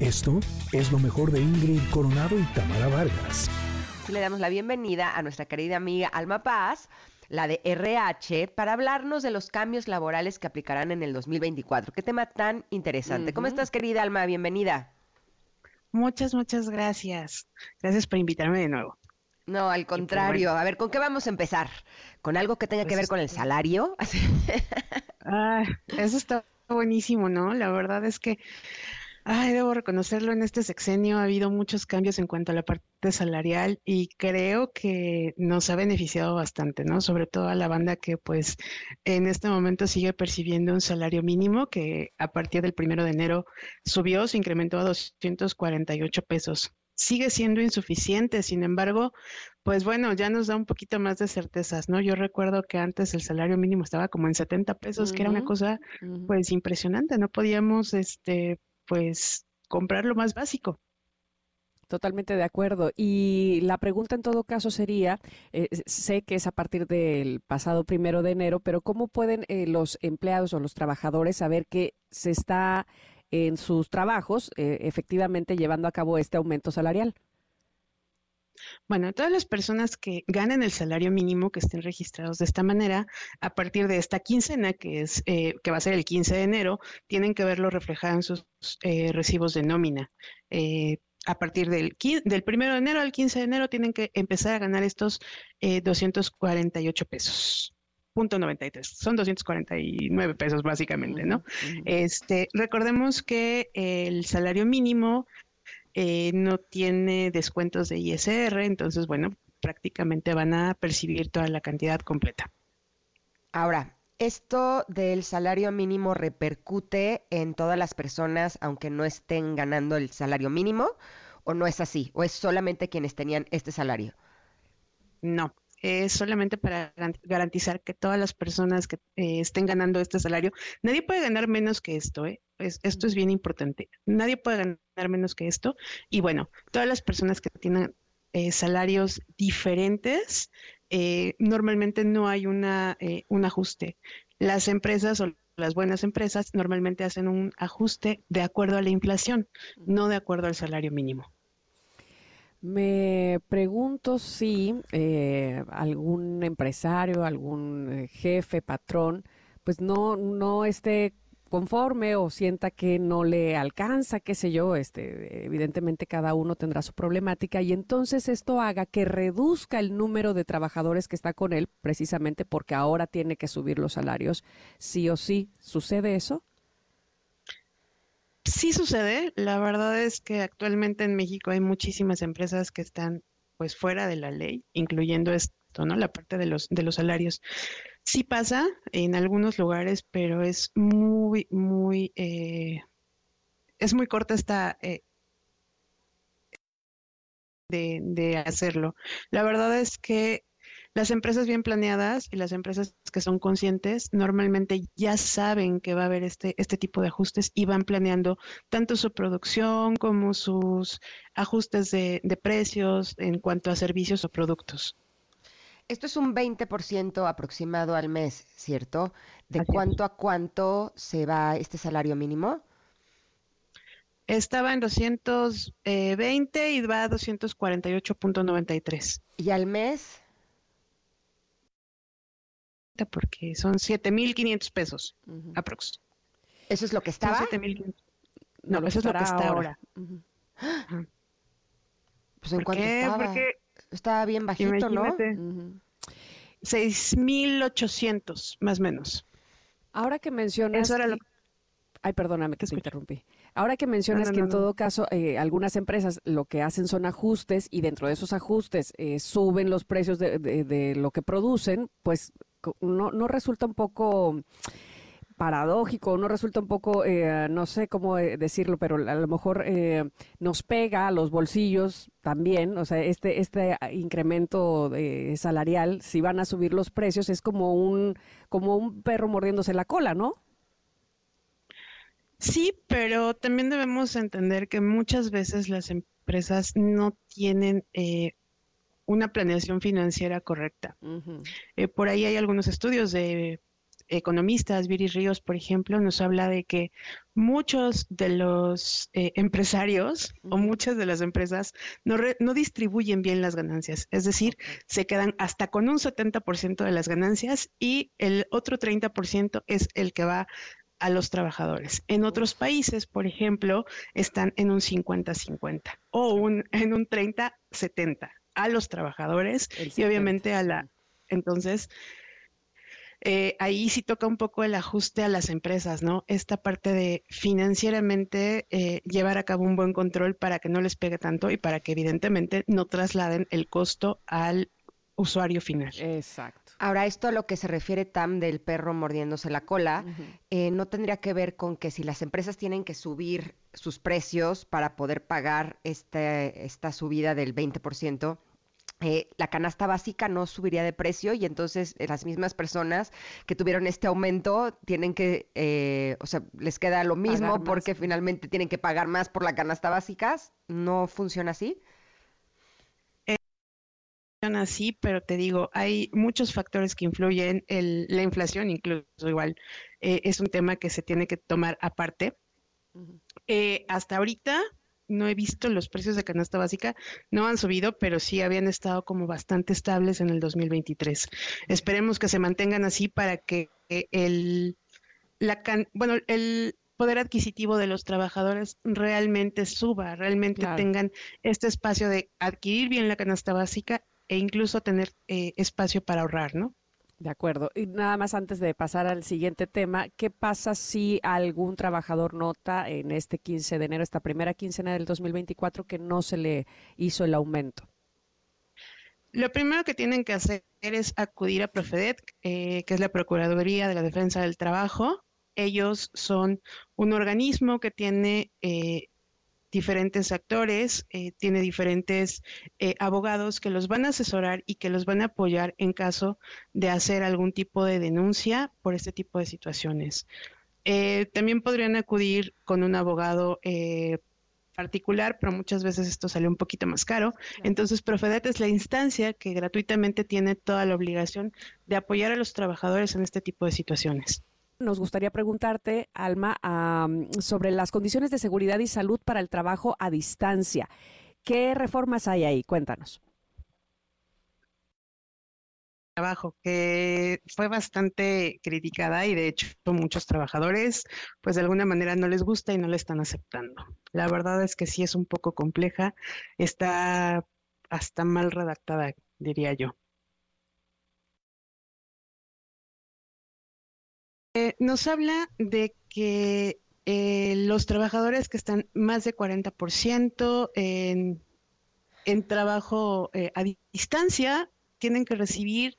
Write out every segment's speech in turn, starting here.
Esto es lo mejor de Ingrid Coronado y Tamara Vargas. Le damos la bienvenida a nuestra querida amiga Alma Paz, la de RH, para hablarnos de los cambios laborales que aplicarán en el 2024. Qué tema tan interesante. ¿Cómo estás, querida Alma? Bienvenida. Muchas, muchas gracias. Gracias por invitarme de nuevo. No, al pues contrario. A ver, ¿con qué vamos a empezar? ¿Con algo que tenga que pues ver con el salario? ah, eso está buenísimo, ¿no? La verdad es que Ay, debo reconocerlo, en este sexenio ha habido muchos cambios en cuanto a la parte salarial y creo que nos ha beneficiado bastante, ¿no? Sobre todo a la banda que pues en este momento sigue percibiendo un salario mínimo que a partir del primero de enero subió, se incrementó a 248 pesos. Sigue siendo insuficiente, sin embargo, pues bueno, ya nos da un poquito más de certezas, ¿no? Yo recuerdo que antes el salario mínimo estaba como en 70 pesos, que era una cosa pues impresionante, no podíamos este pues comprar lo más básico. Totalmente de acuerdo. Y la pregunta en todo caso sería, eh, sé que es a partir del pasado primero de enero, pero ¿cómo pueden eh, los empleados o los trabajadores saber que se está en sus trabajos eh, efectivamente llevando a cabo este aumento salarial? Bueno, todas las personas que ganen el salario mínimo, que estén registrados de esta manera, a partir de esta quincena, que es eh, que va a ser el 15 de enero, tienen que verlo reflejado en sus eh, recibos de nómina. Eh, a partir del, del 1 de enero al 15 de enero tienen que empezar a ganar estos 248 pesos. Punto 93. Son 249 pesos básicamente, ¿no? Este, recordemos que el salario mínimo eh, no tiene descuentos de ISR, entonces, bueno, prácticamente van a percibir toda la cantidad completa. Ahora, ¿esto del salario mínimo repercute en todas las personas aunque no estén ganando el salario mínimo? ¿O no es así? ¿O es solamente quienes tenían este salario? No, es solamente para garantizar que todas las personas que eh, estén ganando este salario, nadie puede ganar menos que esto, ¿eh? esto es bien importante. Nadie puede ganar menos que esto. Y bueno, todas las personas que tienen eh, salarios diferentes, eh, normalmente no hay una, eh, un ajuste. Las empresas o las buenas empresas normalmente hacen un ajuste de acuerdo a la inflación, no de acuerdo al salario mínimo. Me pregunto si algún empresario, algún jefe, patrón, pues no, no esté conforme o sienta que no le alcanza, qué sé yo, este, evidentemente cada uno tendrá su problemática y entonces esto haga que reduzca el número de trabajadores que está con él, precisamente porque ahora tiene que subir los salarios, sí o sí. ¿Sucede eso? Sí sucede. La verdad es que actualmente en México hay muchísimas empresas que están pues fuera de la ley, incluyendo esto, ¿no? La parte de los, de los salarios. Sí pasa en algunos lugares, pero es muy, muy, eh, es muy corta esta eh, de, de hacerlo. La verdad es que las empresas bien planeadas y las empresas que son conscientes normalmente ya saben que va a haber este, este tipo de ajustes y van planeando tanto su producción como sus ajustes de, de precios en cuanto a servicios o productos. Esto es un 20% aproximado al mes, ¿cierto? ¿De cuánto a cuánto se va este salario mínimo? Estaba en 220 y va a 248.93. ¿Y al mes? Porque son 7.500 pesos, aprox. ¿Eso es lo que estaba? No, eso es lo que está ahora. Pues en cuánto estaba? Porque estaba bien bajito, ¿no? 6.800, más o menos. Ahora que mencionas... Ay, perdóname que te interrumpí. Ahora que mencionas que en todo caso eh, algunas empresas lo que hacen son ajustes y dentro de esos ajustes eh, suben los precios de, de, lo que producen, pues no, no resulta un poco paradójico, no resulta un poco, eh, no sé cómo eh, decirlo, pero a lo mejor eh, nos pega a los bolsillos también, o sea, este, este incremento salarial, si van a subir los precios, es como un, como un perro mordiéndose la cola, ¿no? Sí, pero también debemos entender que muchas veces las empresas no tienen una planeación financiera correcta. por ahí hay algunos estudios de economistas, Viri Ríos, por ejemplo, nos habla de que muchos de los eh, empresarios o muchas de las empresas no, no, distribuyen bien las ganancias, es decir, se quedan hasta con un 70% de las ganancias y el otro 30% es el que va a los trabajadores. En otros países, por ejemplo, están en un 50-50 o un, en un 30-70 a los trabajadores y obviamente a la... Entonces, eh, ahí sí toca un poco el ajuste a las empresas, ¿no? Esta parte de financieramente eh, llevar a cabo un buen control para que no les pegue tanto y para que evidentemente no trasladen el costo al usuario final. Exacto. Ahora, esto a lo que se refiere Tam del perro mordiéndose la cola, eh, no tendría que ver con que si las empresas tienen que subir sus precios para poder pagar este, esta subida del 20%, eh, la canasta básica no subiría de precio y entonces eh, las mismas personas que tuvieron este aumento tienen que, eh, o sea, les queda lo mismo porque finalmente tienen que pagar más por la canasta básica. ¿No funciona así? funciona así, pero te digo, hay muchos factores que influyen, el, la inflación incluso igual es un tema que se tiene que tomar aparte. hasta ahorita no he visto los precios de canasta básica, no han subido, pero sí habían estado como bastante estables en el 2023. Esperemos que se mantengan así para que el, la bueno, el poder adquisitivo de los trabajadores realmente suba, realmente tengan este espacio de adquirir bien la canasta básica e incluso tener eh, espacio para ahorrar, ¿no? De acuerdo. Y nada más antes de pasar al siguiente tema, ¿qué pasa si algún trabajador nota en este 15 de enero, esta primera quincena del 2024, que no se le hizo el aumento? Lo primero que tienen que hacer es acudir a Profedet, eh, que es la Procuraduría de la Defensa del Trabajo. Ellos son un organismo que tiene eh, diferentes actores, eh, tiene diferentes eh, abogados que los van a asesorar y que los van a apoyar en caso de hacer algún tipo de denuncia por este tipo de situaciones. Eh, también podrían acudir con un abogado particular, pero muchas veces esto sale un poquito más caro. Entonces, Profedet es la instancia que gratuitamente tiene toda la obligación de apoyar a los trabajadores en este tipo de situaciones. Nos gustaría preguntarte, Alma, sobre las condiciones de seguridad y salud para el trabajo a distancia. ¿Qué reformas hay ahí? Cuéntanos. Trabajo que fue bastante criticada y de hecho muchos trabajadores pues de alguna manera no les gusta y no la están aceptando. La verdad es que sí es un poco compleja, está hasta mal redactada, diría yo. Eh, nos habla de que eh, los trabajadores que están más de 40% en, en trabajo eh, a distancia tienen que recibir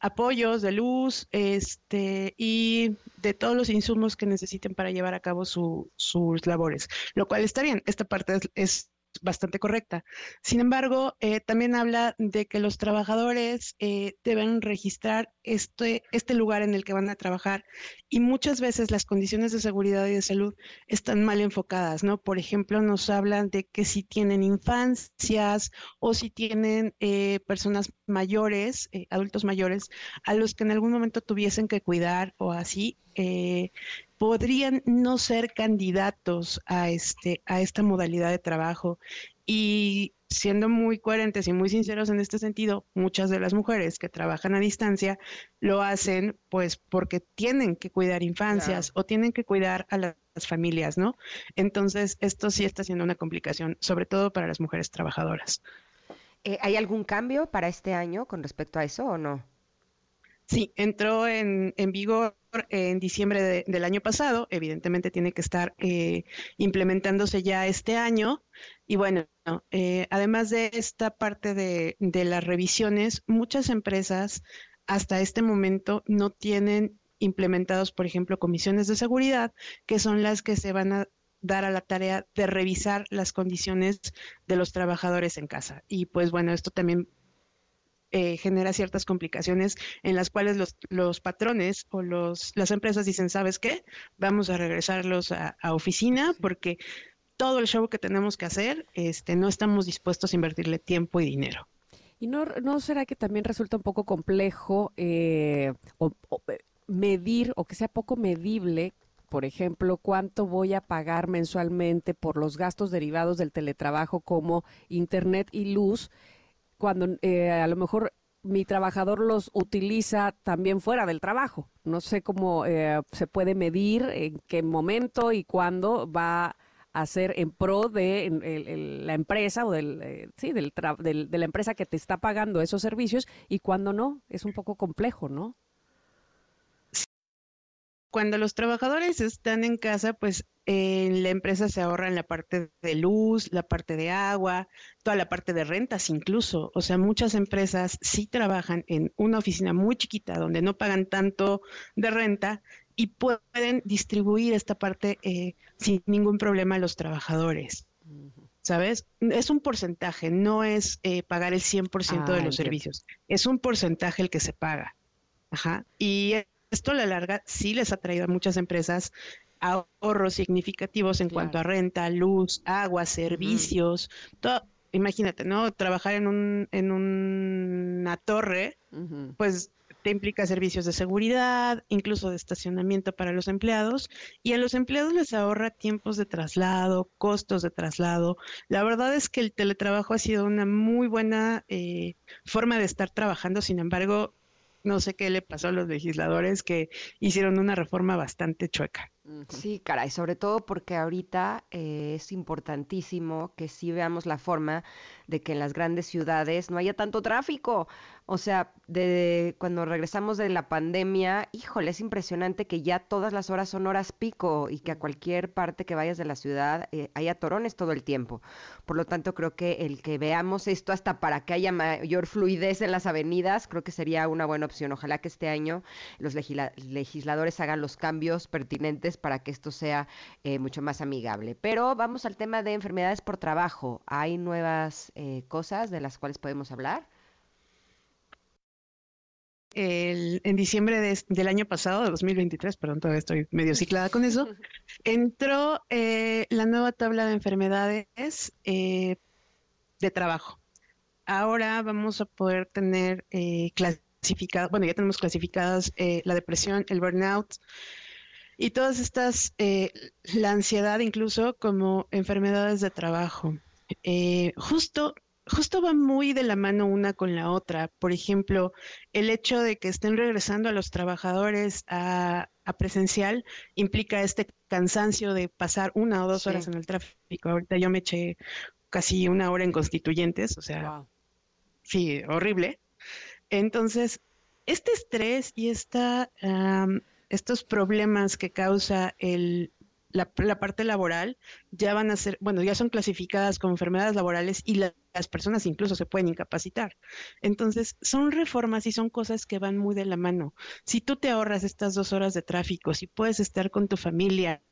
apoyos de luz este, y de todos los insumos que necesiten para llevar a cabo sus labores, lo cual está bien. Esta parte es bastante correcta. Sin embargo, eh, también habla de que los trabajadores eh, deben registrar este, este lugar en el que van a trabajar y muchas veces las condiciones de seguridad y de salud están mal enfocadas, ¿no? Por ejemplo, nos hablan de que si tienen infancias o si tienen eh, personas mayores, adultos mayores, a los que en algún momento tuviesen que cuidar o así, podrían no ser candidatos a, este, a esta modalidad de trabajo. Y siendo muy coherentes y muy sinceros en este sentido, muchas de las mujeres que trabajan a distancia lo hacen pues porque tienen que cuidar infancias o tienen que cuidar a las familias, ¿no? Entonces, esto sí está siendo una complicación, sobre todo para las mujeres trabajadoras. Eh, ¿Hay algún cambio para este año con respecto a eso o no? Sí, entró en, vigor en diciembre del año pasado. Evidentemente tiene que estar eh, implementándose ya este año. Y bueno, eh, además de esta parte de, de las revisiones, muchas empresas hasta este momento no tienen implementados, por ejemplo, comisiones de seguridad, que son las que se van a dar a la tarea de revisar las condiciones de los trabajadores en casa. Y pues bueno, esto también eh, genera ciertas complicaciones en las cuales los, los patrones o los, las empresas dicen, ¿sabes qué? Vamos a regresarlos a, oficina porque todo el show que tenemos que hacer, este, no estamos dispuestos a invertirle tiempo y dinero. ¿Y no, no será que también resulta un poco complejo eh, o, medir o que sea poco medible por ejemplo, cuánto voy a pagar mensualmente por los gastos derivados del teletrabajo como internet y luz, cuando eh, a lo mejor mi trabajador los utiliza también fuera del trabajo. No sé cómo eh, se puede medir, en qué momento y cuándo va a ser en pro de la empresa o del, eh, sí, del, de la empresa que te está pagando esos servicios y cuándo no. Es un poco complejo, ¿no? Cuando los trabajadores están en casa, pues en la empresa se ahorra en la parte de luz, la parte de agua, toda la parte de rentas incluso. O sea, muchas empresas sí trabajan en una oficina muy chiquita donde no pagan tanto de renta y pueden distribuir esta parte eh, sin ningún problema a los trabajadores. ¿Sabes? Es un porcentaje, no es eh, pagar el 100% de ah, los servicios, es un porcentaje el que se paga. Ajá. Y esto a la larga sí les ha traído a muchas empresas ahorros significativos en cuanto a renta, luz, agua, servicios, todo. Imagínate, ¿no? Trabajar en, un, en una torre, pues te implica servicios de seguridad, incluso de estacionamiento para los empleados, y a los empleados les ahorra tiempos de traslado, costos de traslado. La verdad es que el teletrabajo ha sido una muy buena eh, forma de estar trabajando, sin embargo, no sé qué le pasó a los legisladores que hicieron una reforma bastante chueca. Sí, caray, sobre todo porque ahorita eh, es importantísimo que sí veamos la forma de que en las grandes ciudades no haya tanto tráfico. O sea, de cuando regresamos de la pandemia, híjole, es impresionante que ya todas las horas son horas pico y que a cualquier parte que vayas de la ciudad eh, haya torones todo el tiempo. Por lo tanto, creo que el que veamos esto hasta para que haya mayor fluidez en las avenidas, creo que sería una buena opción. Ojalá que este año los legisladores hagan los cambios pertinentes para que esto sea eh, mucho más amigable. Pero vamos al tema de enfermedades por trabajo. ¿Hay nuevas eh, cosas de las cuales podemos hablar? En diciembre del año pasado, de 2023, perdón, todavía estoy medio ciclada con eso, entró eh, la nueva tabla de enfermedades eh, de trabajo. Ahora vamos a poder tener eh, clasificadas, bueno, ya tenemos clasificadas la depresión, el burnout y todas estas, la ansiedad incluso como enfermedades de trabajo. justo justo va muy de la mano una con la otra. Por ejemplo, el hecho de que estén regresando a los trabajadores a, presencial implica este cansancio de pasar una o dos horas en el tráfico. Ahorita yo me eché casi una hora en constituyentes, o sea, sí, horrible. Entonces, este estrés y esta, estos problemas que causa el, la, parte laboral ya van a ser, bueno, ya son clasificadas como enfermedades laborales y las personas incluso se pueden incapacitar. Entonces, son reformas y son cosas que van muy de la mano. Si tú te ahorras estas dos horas de tráfico, si puedes estar con tu familia,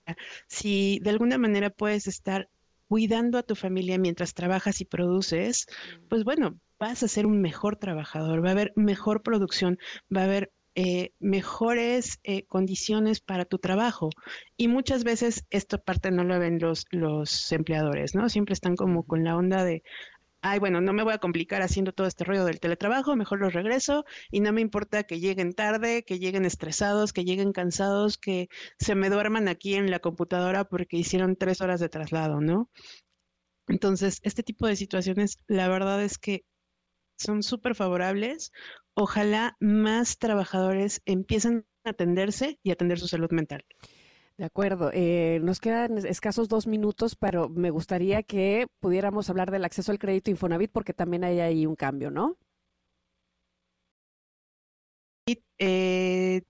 si de alguna manera puedes estar cuidando a tu familia mientras trabajas y produces, pues bueno, vas a ser un mejor trabajador, va a haber mejor producción, va a haber eh, mejores eh, condiciones para tu trabajo. Y muchas veces esta parte no la ven los, los empleadores, ¿no? Siempre están como con la onda de, ay, bueno, no me voy a complicar haciendo todo este rollo del teletrabajo, mejor los regreso y no me importa que lleguen tarde, que lleguen estresados, que lleguen cansados, que se me duerman aquí en la computadora porque hicieron tres horas de traslado, ¿no? Entonces, este tipo de situaciones, la verdad es que son súper favorables. Ojalá más trabajadores empiecen a atenderse y atender su salud mental. De acuerdo. Eh, nos quedan escasos dos minutos, pero me gustaría que pudiéramos hablar del acceso al crédito Infonavit porque también hay ahí un cambio, ¿no? Eh,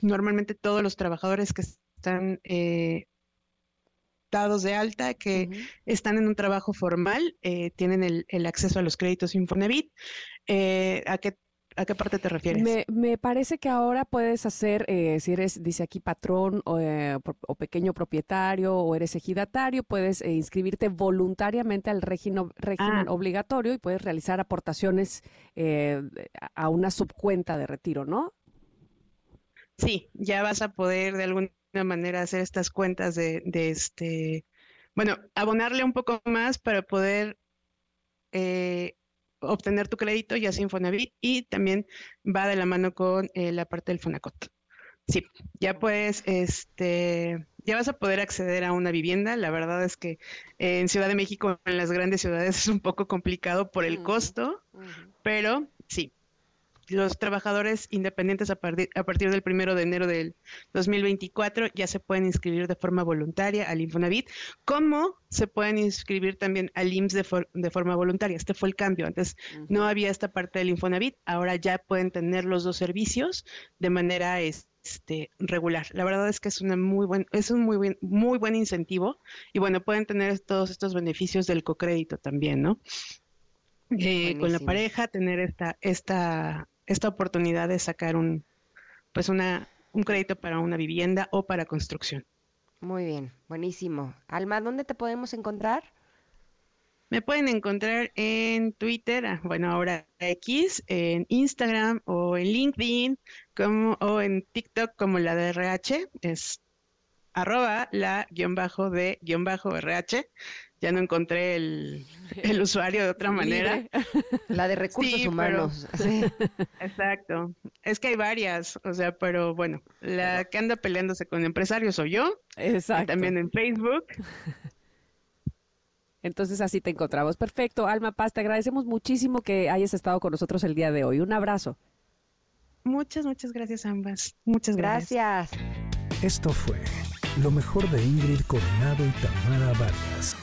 normalmente todos los trabajadores que están eh, dados de alta, que están en un trabajo formal, tienen el, el, acceso a los créditos Infonavit. ¿A qué ¿A qué parte te refieres? Me, me parece que ahora puedes hacer, eh, si eres, dice aquí, patrón o, o, pequeño propietario o eres ejidatario, puedes inscribirte voluntariamente al régimen, régimen ah. obligatorio y puedes realizar aportaciones a una subcuenta de retiro, ¿no? Sí, ya vas a poder de alguna una manera hacer estas cuentas de, este, bueno, abonarle un poco más para poder eh, obtener tu crédito, ya sea Infonavit, y también va de la mano con eh, la parte del Fonacot. Sí, ya puedes, este, ya vas a poder acceder a una vivienda. La verdad es que en Ciudad de México, en las grandes ciudades, es un poco complicado por el costo, pero sí, los trabajadores independientes a, partir del primero de enero del 2024 ya se pueden inscribir de forma voluntaria al Infonavit, como se pueden inscribir también al IMSS de, forma voluntaria. Este fue el cambio. Antes no había esta parte del Infonavit, ahora ya pueden tener los dos servicios de manera este, regular. La verdad es que es una muy buen, es un muy buen, muy buen incentivo y bueno, pueden tener todos estos beneficios del cocrédito también, ¿no? Eh, con la pareja, tener esta, esta esta oportunidad de sacar un, pues una, un crédito para una vivienda o para construcción. Muy bien, buenísimo. Alma, ¿dónde te podemos encontrar? Me pueden encontrar en Twitter, ah, bueno, ahora X, en Instagram o en LinkedIn como, o en TikTok como la de RH, es arroba la guion bajo de guion bajo RH ya no encontré el, usuario de otra manera. La de recursos humanos. Exacto. Es que hay varias, o sea, pero bueno, la que anda peleándose con empresarios soy yo. Exacto. También en Facebook. Entonces así te encontramos. Perfecto. Alma Paz, te agradecemos muchísimo que hayas estado con nosotros el día de hoy. Un abrazo. Muchas, muchas gracias ambas. Muchas gracias. gracias. Esto fue lo mejor de Ingrid Coronado y Tamara Vargas.